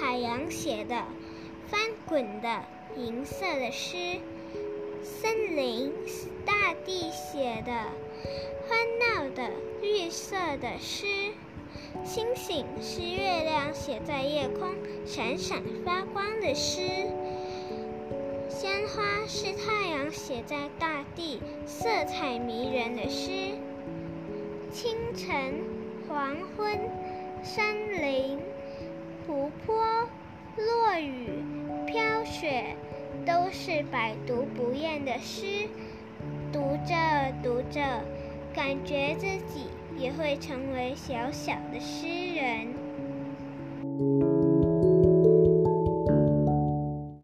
海洋写的、翻滚的银色的诗，森林是大地写的、欢闹的绿色的诗，星星是月亮写在夜空闪闪发光的诗，鲜花是太阳写在大地色彩迷人的诗，清晨、黄昏、山林。落雨、飘雪，都是百读不厌的诗。读着读着，感觉自己也会成为小小的诗人。